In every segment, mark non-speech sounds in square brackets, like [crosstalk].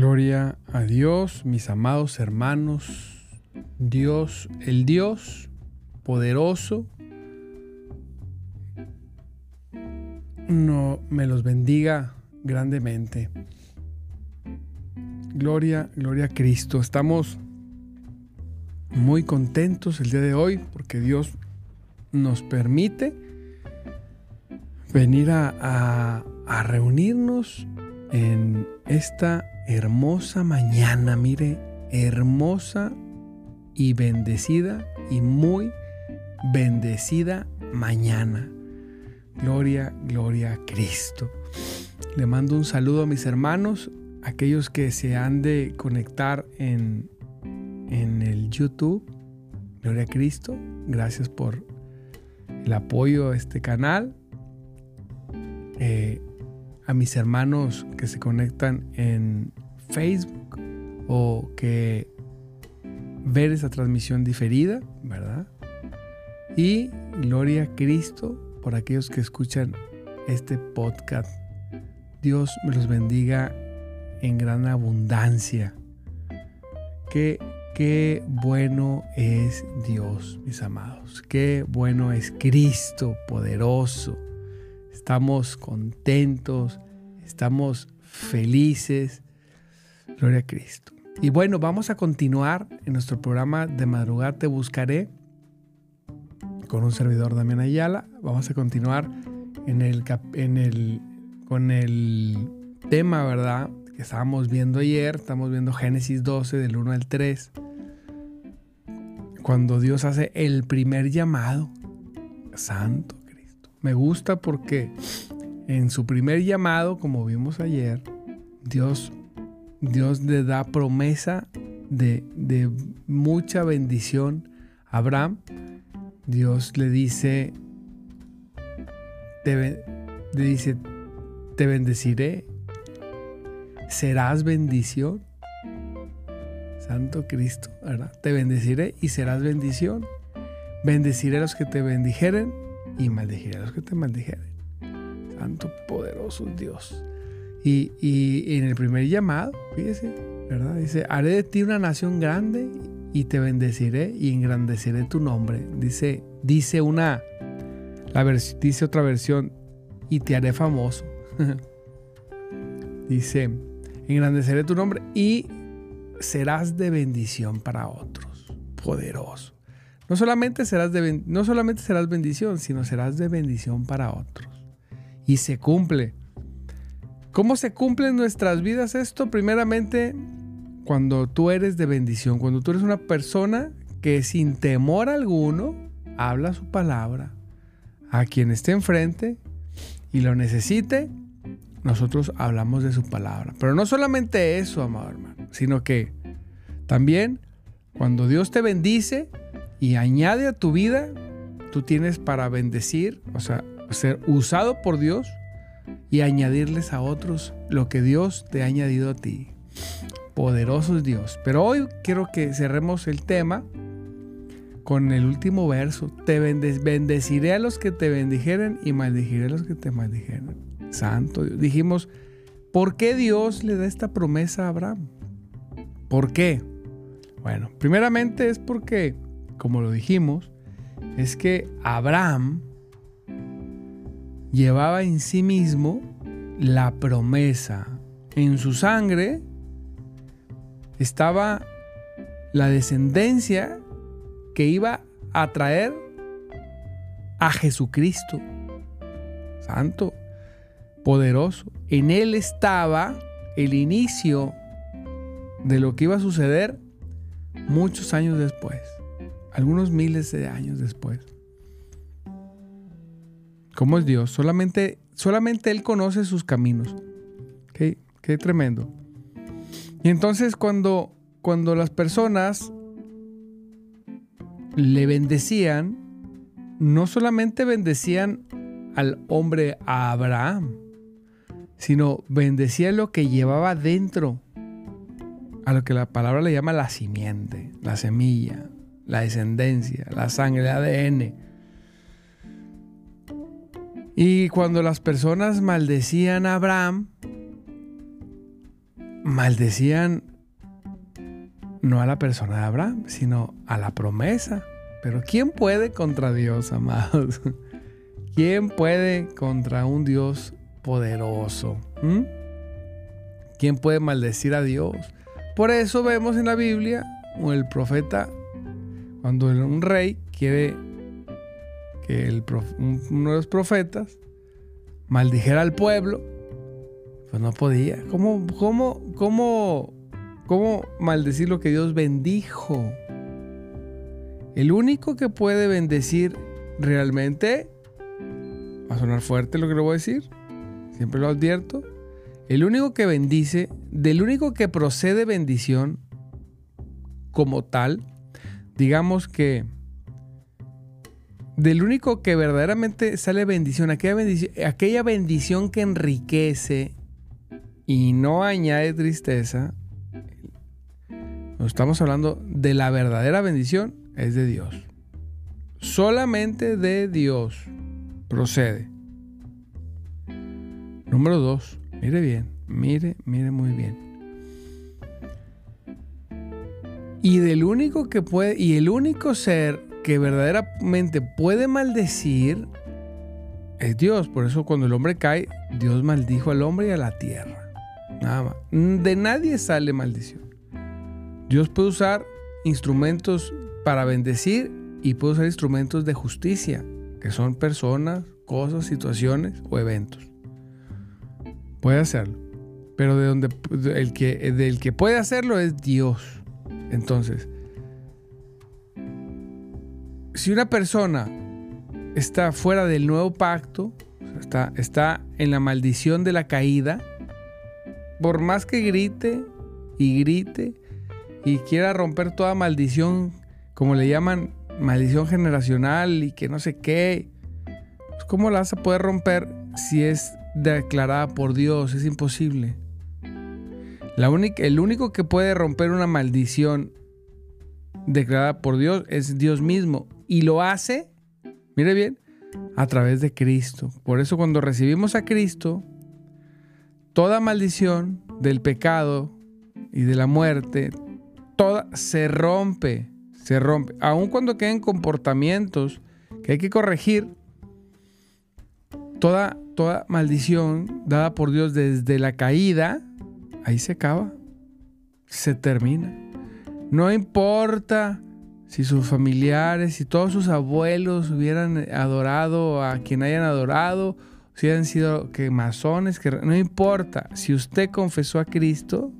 Gloria a Dios, mis amados hermanos, Dios, el Dios poderoso, no me los bendiga grandemente. Gloria, gloria a Cristo. Estamos muy contentos el día de hoy porque Dios nos permite venir a, a reunirnos en esta hermosa mañana, mire, hermosa y bendecida y muy bendecida mañana. Gloria, gloria a Cristo. Le mando un saludo a mis hermanos, aquellos que se han de conectar en, en el YouTube. Gloria a Cristo. Gracias por el apoyo a este canal. Eh, a mis hermanos que se conectan en Facebook o que ver esa transmisión diferida, ¿verdad? Y gloria a Cristo por aquellos que escuchan este podcast. Dios me los bendiga en gran abundancia. Qué, qué bueno es Dios, mis amados. Qué bueno es Cristo poderoso estamos contentos, estamos felices. Gloria a Cristo. Y bueno, vamos a continuar en nuestro programa de madrugada te buscaré con un servidor Damián Ayala. Vamos a continuar en el, en el, con el tema, ¿verdad? Que estábamos viendo ayer. Estamos viendo Génesis 12 del 1 al 3. Cuando Dios hace el primer llamado. Santo me gusta porque en su primer llamado, como vimos ayer, Dios, Dios le da promesa de, mucha bendición a Abraham. Dios le dice, te, le dice, te bendeciré, serás bendición. Santo Cristo, ¿verdad? Te bendeciré y serás bendición. Bendeciré a los que te bendijeren y maldijere a los que te maldijeren. Santo poderoso Dios. Y, en el primer llamado, fíjese, ¿verdad? Dice, haré de ti una nación grande y te bendeciré y engrandeceré tu nombre. Dice, dice una, la dice otra versión, y te haré famoso. [laughs] dice, engrandeceré tu nombre y serás de bendición para otros. Poderoso. No solamente serás, no solamente serás bendición, sino serás de bendición para otros. y se cumple. ¿Cómo se cumple en nuestras vidas esto? Primeramente, cuando tú eres de bendición, cuando tú eres una persona que sin temor alguno habla su palabra a quien esté enfrente y lo necesite, nosotros hablamos de su palabra. Pero no solamente eso, amado hermano, sino que también cuando Dios te bendice y añade a tu vida, tú tienes para bendecir, o sea, ser usado por Dios y añadirles a otros lo que Dios te ha añadido a ti. Poderoso es Dios. Pero hoy quiero que cerremos el tema con el último verso. Te bendeciré a los que te bendijeren y maldijiré a los que te maldijeren. Santo Dios. Dijimos, ¿por qué Dios le da esta promesa a Abraham? ¿Por qué? Bueno, primeramente es porque, como lo dijimos, es que Abraham llevaba en sí mismo la promesa. En su sangre estaba la descendencia que iba a traer a Jesucristo. Santo, poderoso. En él estaba el inicio de lo que iba a suceder muchos años después, algunos miles de años después. ¿Cómo es Dios? Solamente, solamente Él conoce sus caminos. Qué, qué tremendo. Y entonces cuando, cuando las personas le bendecían, no solamente bendecían al hombre a Abraham, sino bendecían lo que llevaba dentro, a lo que la palabra le llama la simiente, la semilla, la descendencia, la sangre, el ADN. Y cuando las personas maldecían a Abraham, maldecían no a la persona de Abraham, sino a la promesa. Pero ¿quién puede contra Dios, [laughs] amados? ¿Quién puede contra un Dios poderoso? ¿Mm? ¿Quién puede maldecir a Dios? Por eso vemos en la Biblia el profeta, cuando un rey quiere que uno de los profetas maldijera al pueblo, pues no podía. ¿Cómo, cómo, cómo, cómo maldecir lo que Dios bendijo? El único que puede bendecir realmente, va a sonar fuerte lo que le voy a decir, siempre lo advierto, el único que bendice, del único que procede bendición como tal, digamos que del único que verdaderamente sale bendición, aquella bendición, aquella bendición que enriquece y no añade tristeza, estamos hablando de la verdadera bendición, es de Dios. Solamente de Dios procede. Número dos, mire bien, mire, mire muy bien. Y del único que puede, y el único ser que verdaderamente puede maldecir es Dios. Por eso cuando el hombre cae, Dios maldijo al hombre y a la tierra. Nada más. De nadie sale maldición. Dios puede usar instrumentos para bendecir y puede usar instrumentos de justicia, que son personas, cosas, situaciones o eventos. Puede hacerlo. Pero de donde el que, del que puede hacerlo es Dios. Entonces, si una persona está fuera del nuevo pacto, está, está en la maldición de la caída, por más que grite y grite y quiera romper toda maldición, como le llaman, maldición generacional y que no sé qué, pues ¿cómo la vas a poder romper si es declarada por Dios? Es imposible. La única, el único que puede romper una maldición declarada por Dios es Dios mismo y lo hace, mire bien, a través de Cristo. Por eso cuando recibimos a Cristo, toda maldición del pecado y de la muerte, toda se rompe, se rompe. Aun cuando queden comportamientos que hay que corregir, toda, toda maldición dada por Dios desde la caída, ahí se acaba, se termina. No importa si sus familiares, si todos sus abuelos hubieran adorado a quien hayan adorado, si han sido que masones, que no importa. Si usted confesó a Cristo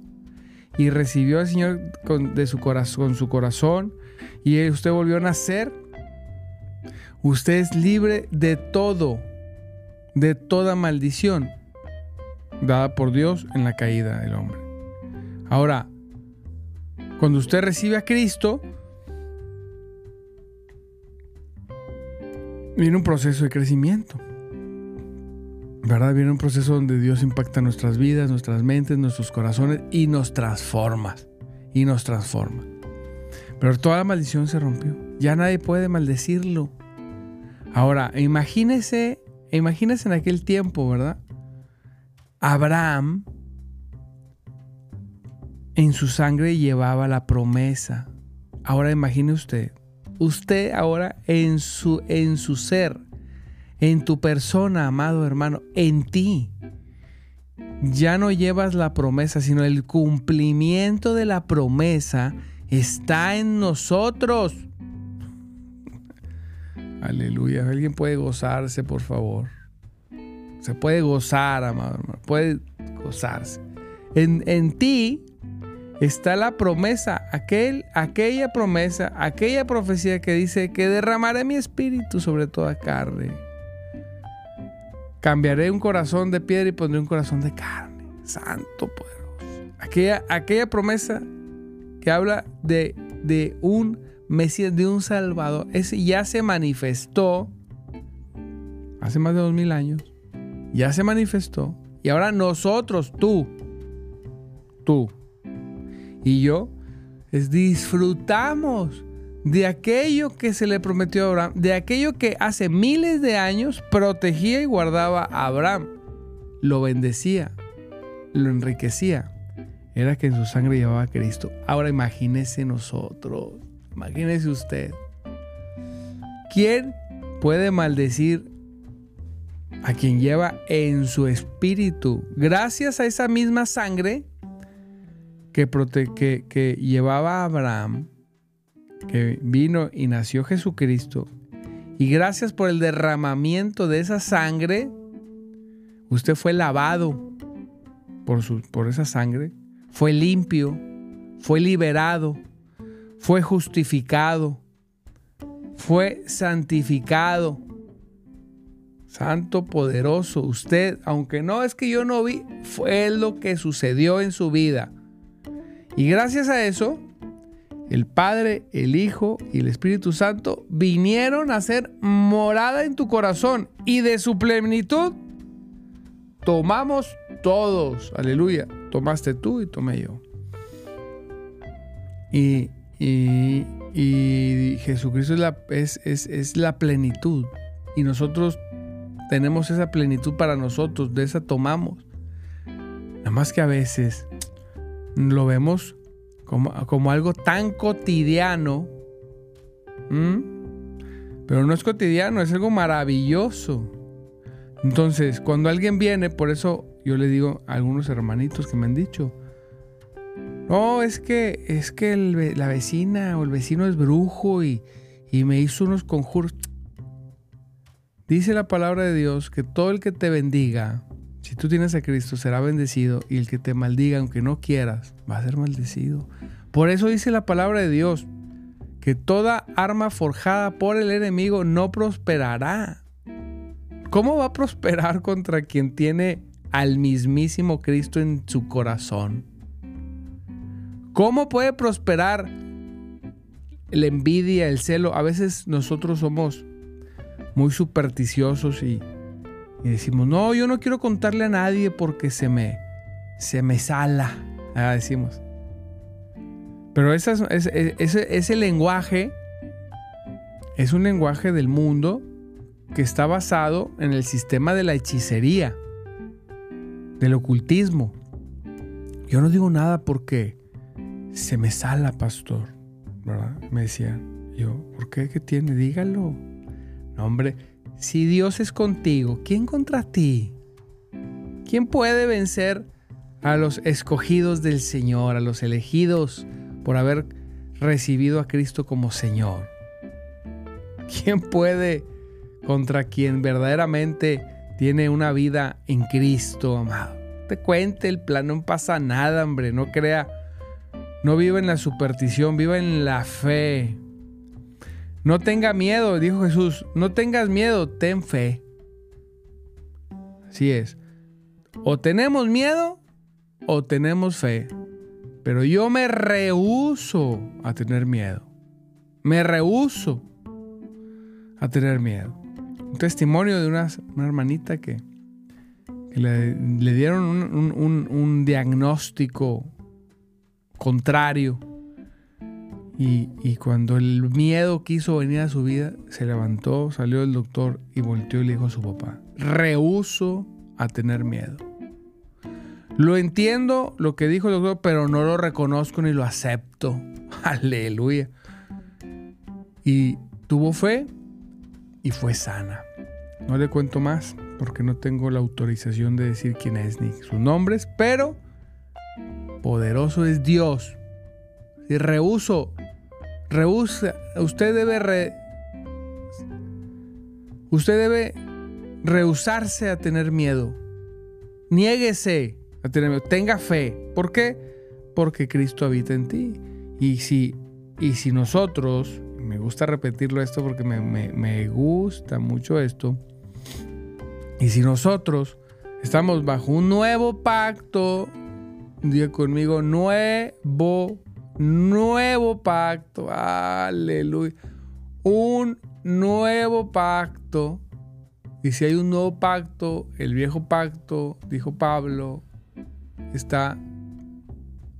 y recibió al Señor de su corazón, con su corazón y usted volvió a nacer, usted es libre de todo, de toda maldición dada por Dios en la caída del hombre. Ahora, cuando usted recibe a Cristo, viene un proceso de crecimiento. ¿Verdad? Viene un proceso donde Dios impacta nuestras vidas, nuestras mentes, nuestros corazones y nos transforma. Y nos transforma. Pero toda la maldición se rompió. Ya nadie puede maldecirlo. Ahora, imagínese, imagínese en aquel tiempo, ¿verdad? Abraham en su sangre llevaba la promesa. Ahora imagine usted, usted ahora en su, en su ser, en tu persona, amado hermano, en ti, ya no llevas la promesa, sino el cumplimiento de la promesa está en nosotros. [laughs] Aleluya. ¿Alguien puede gozarse, por favor? Se puede gozar, amado hermano. Puede gozarse. En, en ti está la promesa, aquel, aquella promesa, aquella profecía que dice que derramaré mi espíritu sobre toda carne. Cambiaré un corazón de piedra y pondré un corazón de carne. Santo poderoso. Aquella, aquella promesa que habla de, de un Mesías, de un Salvador, ese ya se manifestó hace más de dos mil años. Ya se manifestó. Y ahora nosotros, tú, tú, y yo disfrutamos de aquello que se le prometió a Abraham, de aquello que hace miles de años protegía y guardaba a Abraham, lo bendecía, lo enriquecía. Era que en su sangre llevaba a Cristo. Ahora imagínese nosotros, imagínese usted. ¿Quién puede maldecir a quien lleva en su espíritu, gracias a esa misma sangre, que, que, llevaba Abraham, que vino y nació Jesucristo, y gracias por el derramamiento de esa sangre, usted fue lavado por, su, por esa sangre, fue limpio, fue liberado, fue justificado, fue santificado. Santo poderoso, usted, aunque no es que yo no vi, fue lo que sucedió en su vida. Y gracias a eso, el Padre, el Hijo y el Espíritu Santo vinieron a ser morada en tu corazón y de su plenitud tomamos todos. Aleluya. Tomaste tú y tomé yo. Y, Jesucristo es la, es, es la plenitud. Y nosotros tenemos esa plenitud para nosotros. De esa tomamos. Nada más que a veces lo vemos como, como algo tan cotidiano. Pero no es cotidiano, es algo maravilloso. Entonces, cuando alguien viene, por eso yo le digo a algunos hermanitos que me han dicho, no, es que, es que la vecina o el vecino es brujo y, y me hizo unos conjuros. Dice la palabra de Dios que todo el que te bendiga si tú tienes a Cristo, será bendecido y el que te maldiga, aunque no quieras, va a ser maldecido. Por eso dice la palabra de Dios, que toda arma forjada por el enemigo no prosperará. ¿Cómo va a prosperar [laughs] contra quien tiene al mismísimo Cristo en su corazón? ¿Cómo puede prosperar la envidia, el celo? A veces nosotros somos muy supersticiosos y decimos, no, yo no quiero contarle a nadie porque se me, se me sala. Ah, decimos. Pero ese, ese lenguaje es un lenguaje del mundo que está basado en el sistema de la hechicería, del ocultismo. Yo no digo nada porque se me sala, pastor. ¿Verdad? Me decía yo, ¿por qué? ¿Qué tiene? Dígalo. Hombre, si Dios es contigo, ¿quién contra ti? ¿Quién puede vencer a los escogidos del Señor, a los elegidos por haber recibido a Cristo como Señor? ¿Quién puede contra quien verdaderamente tiene una vida en Cristo, amado. Te cuente el plan, no pasa nada, hombre, no crea. No viva en la superstición, viva en la fe. No tenga miedo, dijo Jesús, no tengas miedo, ten fe. Así es. O tenemos miedo o tenemos fe. Pero yo me rehuso a tener miedo. Me rehuso a tener miedo. Un testimonio de una, hermanita que, le, dieron un, diagnóstico contrario. Y, cuando el miedo quiso venir a su vida, se levantó, salió el doctor y volteó y le dijo a su papá, rehuso a tener miedo. Lo entiendo lo que dijo el doctor, pero no lo reconozco ni lo acepto. [laughs] Aleluya. Y tuvo fe y fue sana. No le cuento más porque no tengo la autorización de decir quién es ni sus nombres, pero poderoso es Dios. Y rehuso, usted debe usted debe rehusarse a tener miedo. Niéguese a tener miedo. Tenga fe. ¿Por qué? Porque Cristo habita en ti. Y si, y si nosotros, me gusta repetirlo esto porque me, me gusta mucho esto, y si nosotros estamos bajo un nuevo pacto, diga conmigo, nuevo, nuevo pacto, aleluya, un nuevo pacto. Y si hay un nuevo pacto, el viejo pacto, dijo Pablo, está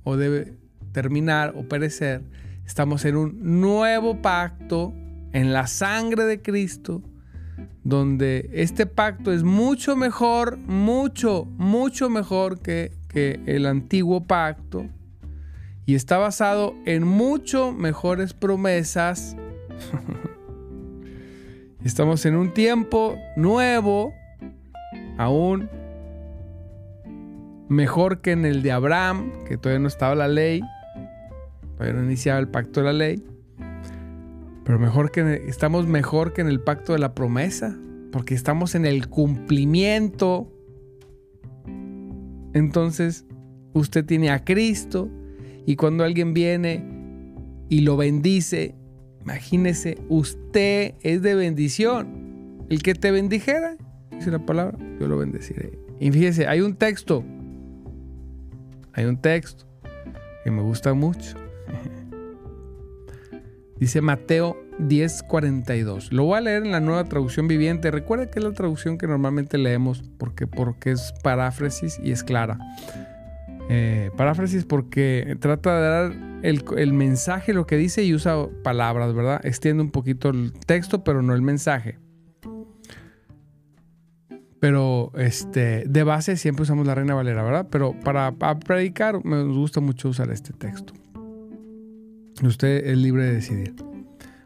o debe terminar o perecer. Estamos en un nuevo pacto en la sangre de Cristo, donde este pacto es mucho mejor, mucho, mucho mejor que, que el antiguo pacto y está basado en mucho mejores promesas [laughs] Estamos en un tiempo nuevo, aún mejor que en el de Abraham, que todavía no estaba la ley, todavía no iniciaba el pacto de la ley, pero mejor que estamos mejor que en el pacto de la promesa, porque estamos en el cumplimiento. Entonces, usted tiene a Cristo y cuando alguien viene y lo bendice, Imagínese, usted es de bendición. El que te bendijera, dice la palabra, yo lo bendeciré. Y fíjese, hay un texto, hay un texto que me gusta mucho. [laughs] Dice Mateo 10:42. Lo voy a leer en la nueva traducción viviente. Recuerda que es la traducción que normalmente leemos porque, porque es paráfrasis y es clara. Eh, paráfrasis porque trata de dar el, mensaje, lo que dice y usa palabras, ¿verdad? Extiende un poquito el texto, pero no el mensaje. Pero este, de base siempre usamos la Reina Valera, ¿verdad? Pero para, predicar me gusta mucho usar este texto. Usted es libre de decidir.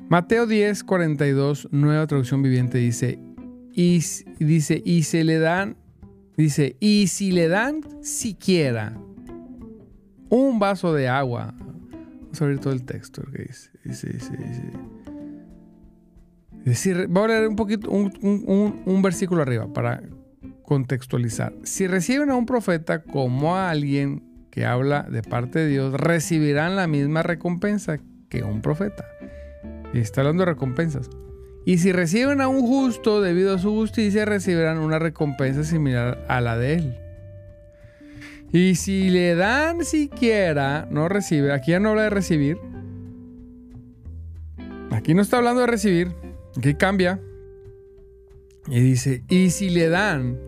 Mateo 10, 42, nueva traducción viviente, dice, y, dice, y se le dan, dice, y si le dan siquiera un vaso de agua Vamos a abrir todo el texto que dice. Dice, dice, dice. voy a leer un poquito, un, versículo arriba para contextualizar. Si reciben a un profeta como a alguien que habla de parte de Dios, recibirán la misma recompensa que un profeta. Está hablando de recompensas. Y si reciben a un justo debido a su justicia, recibirán una recompensa similar a la de él. Y si le dan siquiera, no recibe. Aquí ya no habla de recibir. Aquí no está hablando de recibir. Aquí cambia. Y dice, y si le dan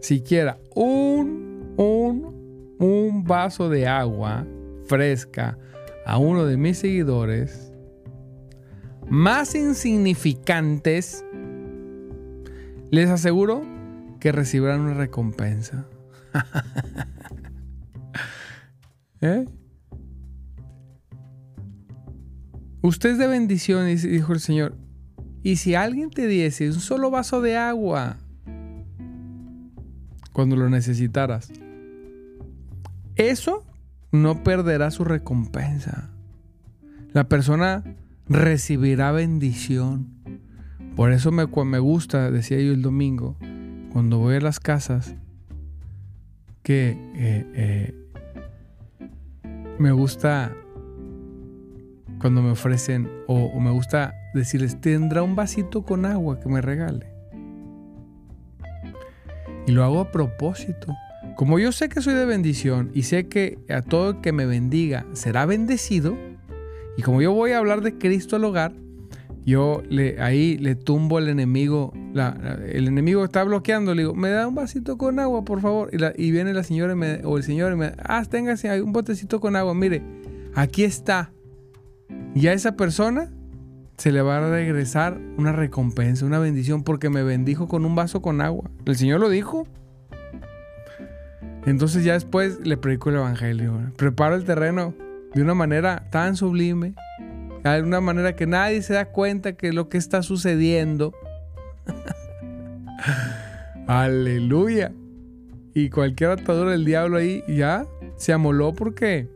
siquiera un, un, un vaso de agua fresca a uno de mis seguidores, más insignificantes, les aseguro que recibirán una recompensa. [laughs] ¿Eh? Usted es de bendición, dijo el Señor. Y si alguien te diese un solo vaso de agua cuando lo necesitaras, eso no perderá su recompensa. La persona recibirá bendición. Por eso me, gusta, decía yo el domingo, cuando voy a las casas que eh, eh, me gusta cuando me ofrecen o, me gusta decirles, tendrá un vasito con agua que me regale. Y lo hago a propósito. Como yo sé que soy de bendición y sé que a todo el que me bendiga será bendecido, y como yo voy a hablar de Cristo al hogar, yo le, ahí le tumbo al enemigo. el enemigo está bloqueando. Le digo, me da un vasito con agua, por favor. Y, viene la señora o el señor y me ah, téngase un botecito con agua. Mire, aquí está. Y a esa persona se le va a regresar una recompensa, una bendición, porque me bendijo con un vaso con agua. El Señor lo dijo. Entonces ya después le predico el Evangelio. Preparo el terreno de una manera tan sublime de una manera que nadie se da cuenta que lo que está sucediendo. [laughs] Aleluya. Y cualquier atadura del diablo ahí ya se amoló porque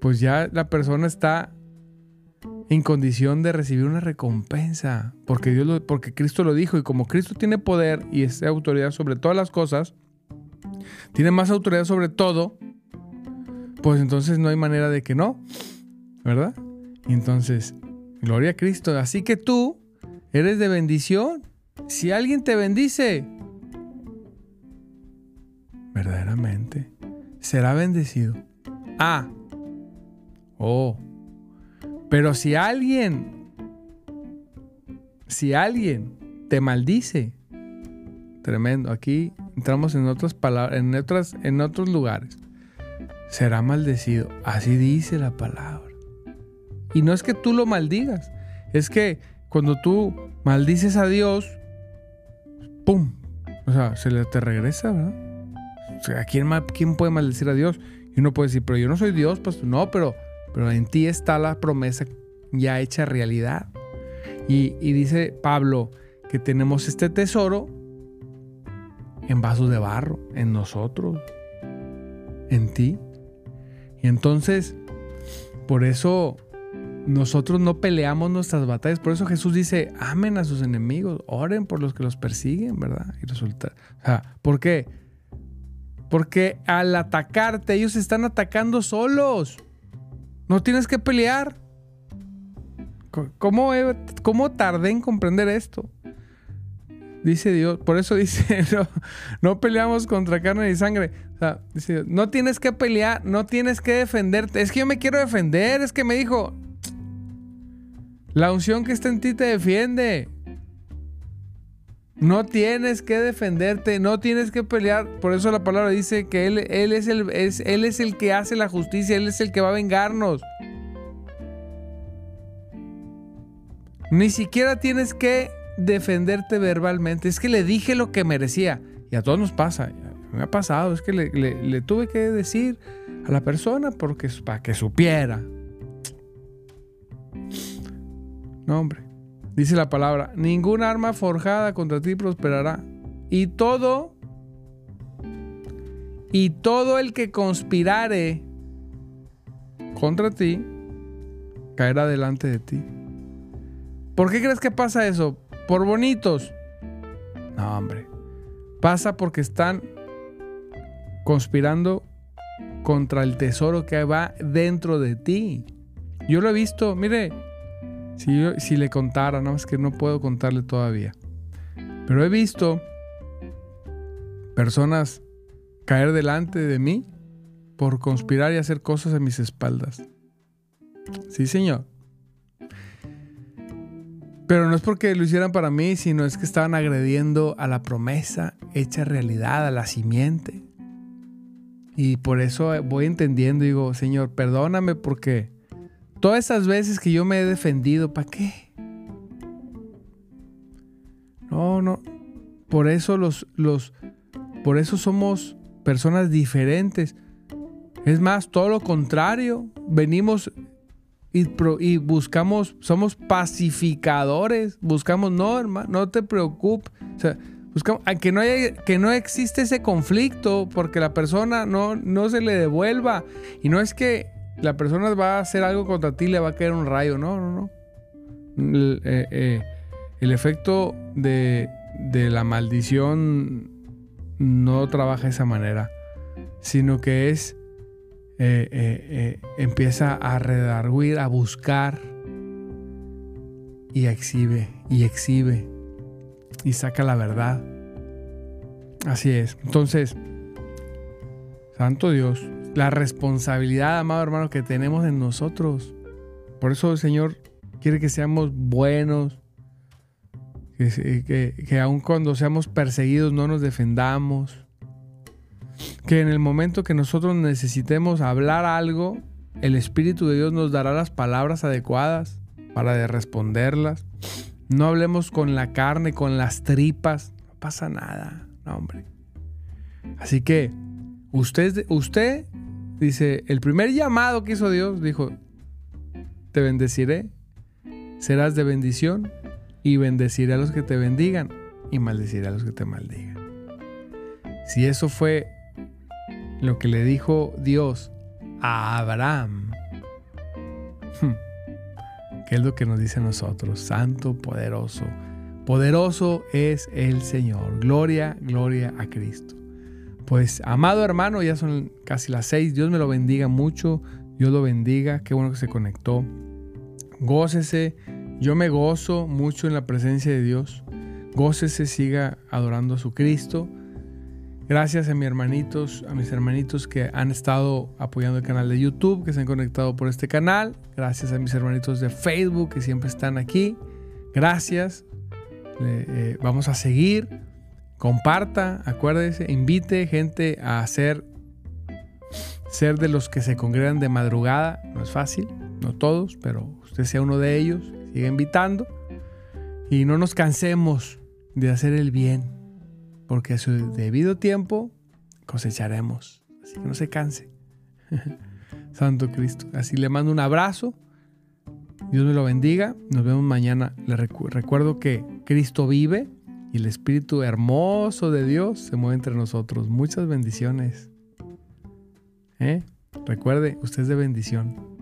pues ya la persona está en condición de recibir una recompensa, porque Dios porque Cristo lo dijo y como Cristo tiene poder y es autoridad sobre todas las cosas, tiene más autoridad sobre todo, pues entonces no hay manera de que no, ¿verdad? Entonces, gloria a Cristo. Así que tú eres de bendición. Si alguien te bendice, verdaderamente, será bendecido. Ah, oh, pero si alguien, si alguien te maldice, tremendo, aquí entramos en otras palabras, en, otras, en otros lugares, será maldecido. Así dice la palabra. Y no es que tú lo maldigas, es que cuando tú maldices a Dios, ¡pum! O sea, se le te regresa, ¿verdad? O sea, ¿quién, ¿quién puede maldecir a Dios? Y uno puede decir, pero yo no soy Dios, pues no, pero, pero en ti está la promesa ya hecha realidad. Y, y dice Pablo que tenemos este tesoro en vasos de barro, en nosotros, en ti. Y entonces, por eso nosotros no peleamos nuestras batallas. Por eso Jesús dice, amen a sus enemigos, oren por los que los persiguen, ¿verdad? Y resulta, o sea, ¿por qué? Porque al atacarte, ellos están atacando solos. No tienes que pelear. ¿Cómo, cómo tardé en comprender esto? Dice Dios, por eso dice, [laughs] no, no, peleamos contra carne y sangre. O sea, dice, no tienes que pelear, no tienes que defenderte. Es que yo me quiero defender, es que me dijo, la unción que está en ti te defiende. No tienes que defenderte, no tienes que pelear. Por eso la palabra dice que Él, es el que hace la justicia, Él es el que va a vengarnos. Ni siquiera tienes que defenderte verbalmente. Es que le dije lo que merecía. Y a todos nos pasa. Me ha pasado. Es que le, le tuve que decir a la persona porque, para que supiera. No, hombre. Dice la palabra, ninguna arma forjada contra ti prosperará. Y todo, y todo el que conspirare contra ti, caerá delante de ti. ¿Por qué crees que pasa eso? ¿Por bonitos? No, hombre. Pasa porque están conspirando contra el tesoro que va dentro de ti. Yo lo he visto, mire, si, le contara, no es que no puedo contarle todavía. Pero he visto personas caer delante de mí por conspirar y hacer cosas a mis espaldas. Sí, señor. Pero no es porque lo hicieran para mí, sino es que estaban agrediendo a la promesa hecha realidad, a la simiente. Y por eso voy entendiendo, digo, Señor, perdóname porque Todas esas veces que yo me he defendido, ¿para qué? No, no. Por eso los, los, por eso somos personas diferentes. Es más, todo lo contrario. Venimos y, y, buscamos, somos pacificadores. Buscamos, no, hermano, no te preocupes. O sea, buscamos, que no, haya, que no existe ese conflicto porque la persona no, no se le devuelva. Y no es que la persona va a hacer algo contra ti, le va a caer un rayo. No, no, no. El, eh, eh, efecto de, de la maldición no trabaja de esa manera, sino que es, eh, empieza a redarguir, a buscar y exhibe, y exhibe, y saca la verdad. Así es. Entonces, Santo Dios, la responsabilidad, amado hermano, que tenemos en nosotros. Por eso el Señor quiere que seamos buenos, que, que, aun cuando seamos perseguidos no nos defendamos, que en el momento que nosotros necesitemos hablar algo, el Espíritu de Dios nos dará las palabras adecuadas para responderlas. No hablemos con la carne, con las tripas, no pasa nada, no, hombre. Así que usted, usted dice, el primer llamado que hizo Dios dijo, te bendeciré, serás de bendición y bendeciré a los que te bendigan y maldeciré a los que te maldigan. Si eso fue lo que le dijo Dios a Abraham, hmm, ¿qué es lo que nos dice a nosotros? Santo, poderoso. Poderoso es el Señor. Gloria, gloria a Cristo. Pues, amado hermano, ya son casi las seis. Dios me lo bendiga mucho. Dios lo bendiga. Qué bueno que se conectó. Gócese yo me gozo mucho en la presencia de Dios. Gócese, siga adorando a su Cristo. Gracias a mis hermanitos, a mis hermanitos que han estado apoyando el canal de YouTube, que se han conectado por este canal. Gracias a mis hermanitos de Facebook que siempre están aquí. Gracias. Eh, vamos a seguir. Comparta, acuérdese, invite gente a ser, ser de los que se congregan de madrugada. No es fácil, no todos, pero usted sea uno de ellos sigue invitando y no nos cansemos de hacer el bien, porque a su debido tiempo cosecharemos. Así que no se canse. [laughs] Santo Cristo. Así le mando un abrazo. Dios me lo bendiga. Nos vemos mañana. Le recuerdo que Cristo vive y el Espíritu hermoso de Dios se mueve entre nosotros. Muchas bendiciones. ¿Eh? Recuerde, usted es de bendición.